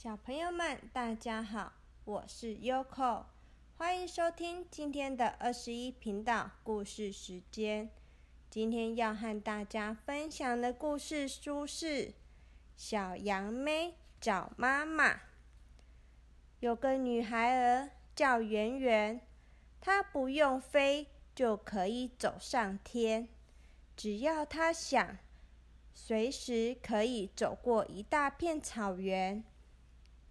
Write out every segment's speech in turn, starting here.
小朋友们，大家好，我是 Yoko，欢迎收听今天的二十一频道故事时间。今天要和大家分享的故事书是《小羊妹找妈妈》。有个女孩儿叫圆圆，她不用飞就可以走上天，只要她想，随时可以走过一大片草原。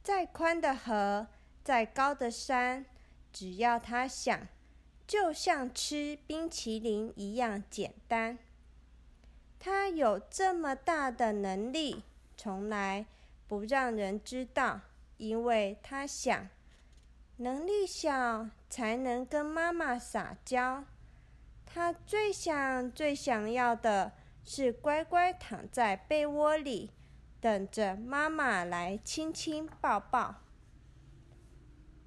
再宽的河，再高的山，只要他想，就像吃冰淇淋一样简单。他有这么大的能力，从来不让人知道，因为他想，能力小才能跟妈妈撒娇。他最想、最想要的是乖乖躺在被窝里。等着妈妈来亲亲抱抱。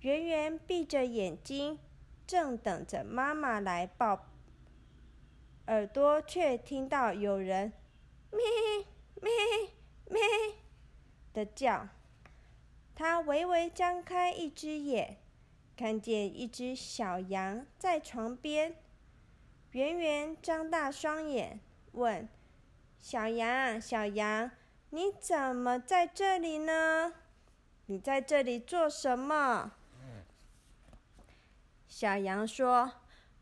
圆圆闭着眼睛，正等着妈妈来抱，耳朵却听到有人“咩咩咩”的叫。他微微张开一只眼，看见一只小羊在床边。圆圆张大双眼，问：“小羊，小羊。”你怎么在这里呢？你在这里做什么？小羊说：“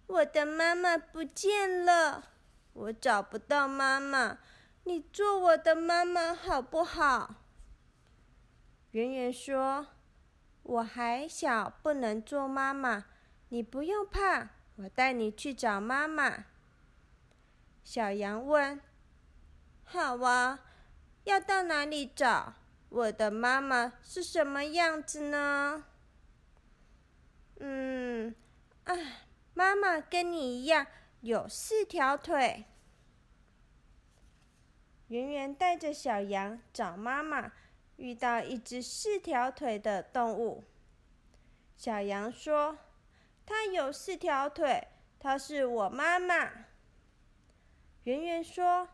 我的妈妈不见了，我找不到妈妈。你做我的妈妈好不好？”圆圆说：“我还小，不能做妈妈。你不用怕，我带你去找妈妈。”小羊问：“好啊。”要到哪里找我的妈妈是什么样子呢？嗯，啊，妈妈跟你一样有四条腿。圆圆带着小羊找妈妈，遇到一只四条腿的动物。小羊说：“它有四条腿，它是我妈妈。”圆圆说：“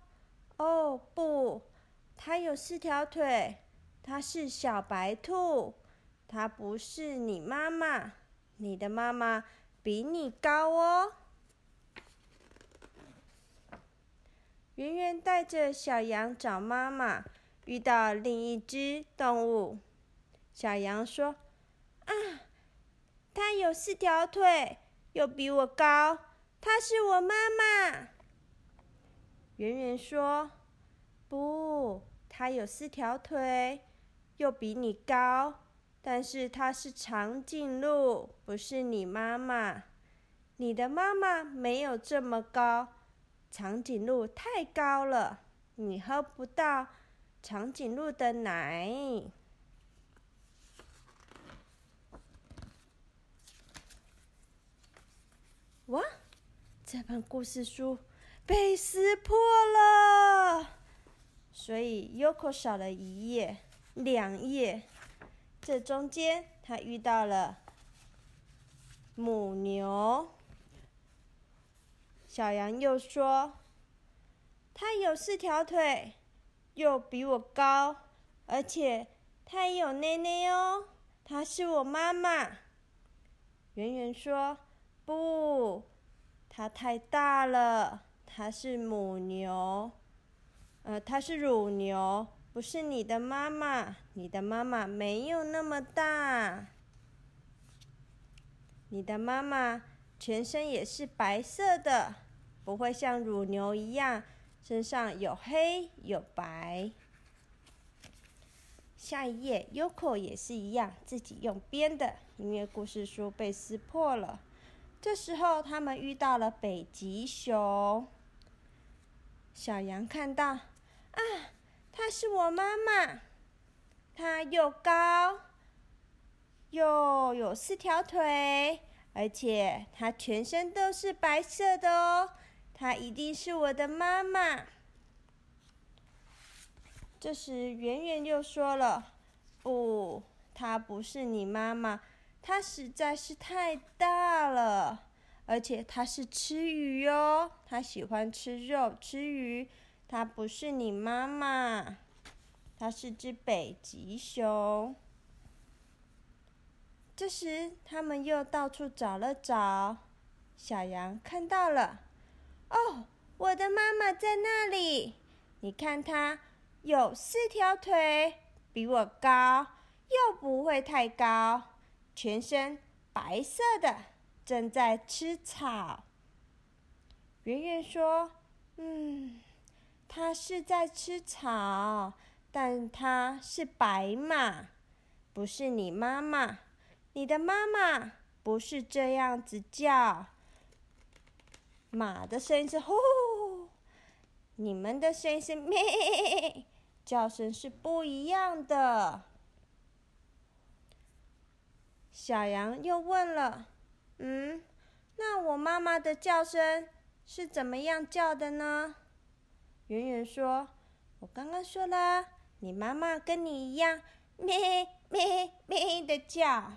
哦，不。”它有四条腿，它是小白兔，它不是你妈妈，你的妈妈比你高哦。圆圆带着小羊找妈妈，遇到另一只动物。小羊说：“啊，它有四条腿，又比我高，它是我妈妈。”圆圆说。不，它有四条腿，又比你高，但是它是长颈鹿，不是你妈妈。你的妈妈没有这么高，长颈鹿太高了，你喝不到长颈鹿的奶。哇，这本故事书被撕破了。所以，Yoko 少了一页、两页。这中间，他遇到了母牛。小羊又说：“它有四条腿，又比我高，而且它也有奶奶哦。它是我妈妈。”圆圆说：“不，它太大了，它是母牛。”呃，它是乳牛，不是你的妈妈。你的妈妈没有那么大。你的妈妈全身也是白色的，不会像乳牛一样，身上有黑有白。下一页，Yoko 也是一样，自己用编的音乐故事书被撕破了。这时候，他们遇到了北极熊。小羊看到。啊，她是我妈妈，她又高，又有四条腿，而且她全身都是白色的哦，她一定是我的妈妈。这时，圆圆又说了：“不，她不是你妈妈，她实在是太大了，而且她是吃鱼哦，她喜欢吃肉，吃鱼。”它不是你妈妈，它是只北极熊。这时，他们又到处找了找，小羊看到了，哦，我的妈妈在那里！你看，它有四条腿，比我高，又不会太高，全身白色的，正在吃草。圆圆说：“嗯，它是在吃草，但它是白马，不是你妈妈。”你的妈妈不是这样子叫，马的声音是呼，你们的声音是咩，叫声是不一样的。小羊又问了：“嗯，那我妈妈的叫声是怎么样叫的呢？”圆圆说：“我刚刚说了，你妈妈跟你一样，咩咩咩的叫。”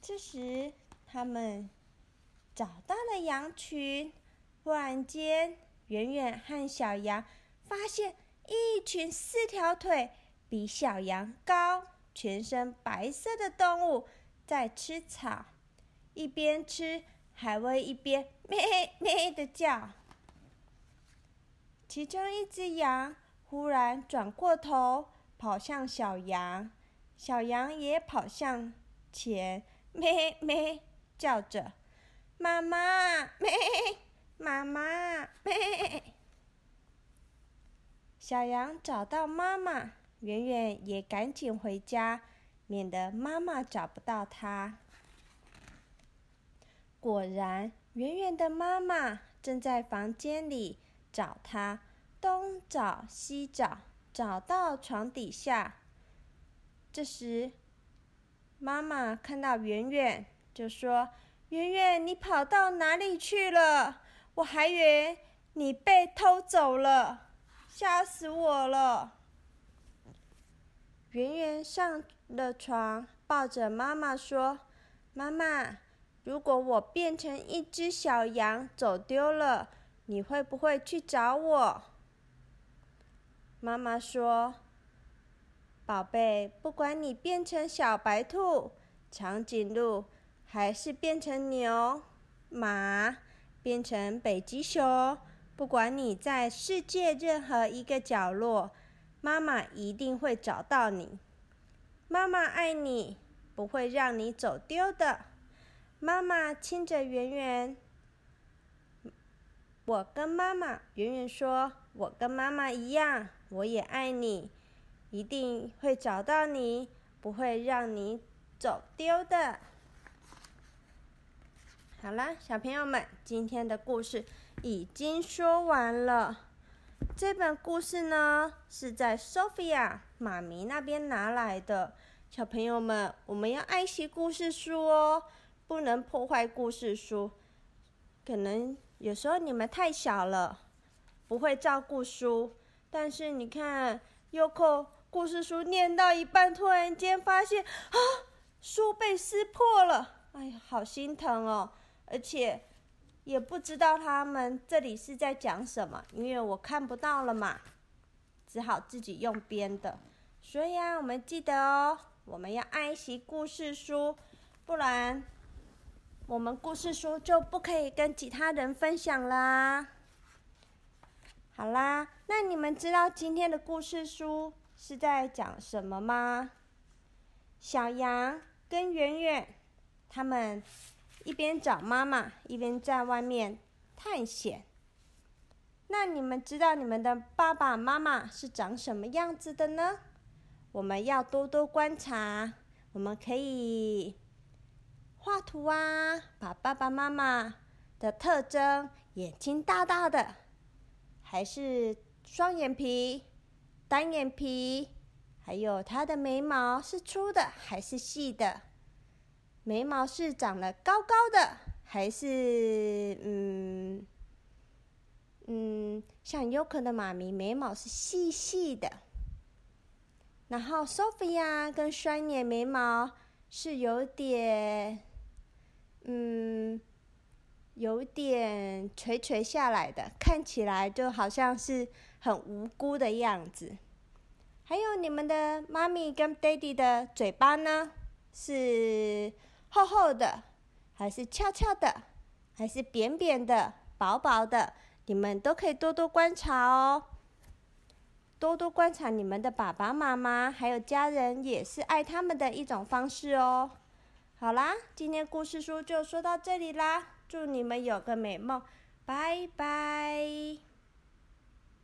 这时，他们找到了羊群。忽然间，圆圆和小羊发现一群四条腿、比小羊高、全身白色的动物在吃草，一边吃还会一边咩咩的叫。其中一只羊忽然转过头，跑向小羊，小羊也跑向前。咩咩叫着，妈妈咩，妈妈咩。小羊找到妈妈，圆圆也赶紧回家，免得妈妈找不到它。果然，圆圆的妈妈正在房间里找它，东找西找，找到床底下。这时。妈妈看到圆圆，就说：“圆圆，你跑到哪里去了？我还以为你被偷走了，吓死我了。”圆圆上了床，抱着妈妈说：“妈妈，如果我变成一只小羊走丢了，你会不会去找我？”妈妈说。宝贝，不管你变成小白兔、长颈鹿，还是变成牛、马，变成北极熊，不管你在世界任何一个角落，妈妈一定会找到你。妈妈爱你，不会让你走丢的。妈妈亲着圆圆，我跟妈妈圆圆说：“我跟妈妈一样，我也爱你。”一定会找到你，不会让你走丢的。好了，小朋友们，今天的故事已经说完了。这本故事呢，是在 Sophia 妈咪那边拿来的。小朋友们，我们要爱惜故事书哦，不能破坏故事书。可能有时候你们太小了，不会照顾书，但是你看优酷。故事书念到一半，突然间发现啊，书被撕破了！哎呀，好心疼哦！而且也不知道他们这里是在讲什么，因为我看不到了嘛，只好自己用编的。所以啊，我们记得哦，我们要爱惜故事书，不然我们故事书就不可以跟其他人分享啦。好啦，那你们知道今天的故事书？是在讲什么吗？小羊跟圆圆，他们一边找妈妈，一边在外面探险。那你们知道你们的爸爸妈妈是长什么样子的呢？我们要多多观察。我们可以画图啊，把爸爸妈妈的特征：眼睛大大的，还是双眼皮？单眼皮，还有他的眉毛是粗的还是细的？眉毛是长得高高的，还是嗯嗯，像优可的妈咪眉毛是细细的。然后 Sophia 跟双眼眉毛是有点嗯，有点垂垂下来的，看起来就好像是。很无辜的样子，还有你们的妈咪跟 daddy 的嘴巴呢，是厚厚的，还是翘翘的，还是扁扁的、薄薄的？你们都可以多多观察哦。多多观察你们的爸爸妈妈还有家人，也是爱他们的一种方式哦。好啦，今天故事书就说到这里啦，祝你们有个美梦，拜拜。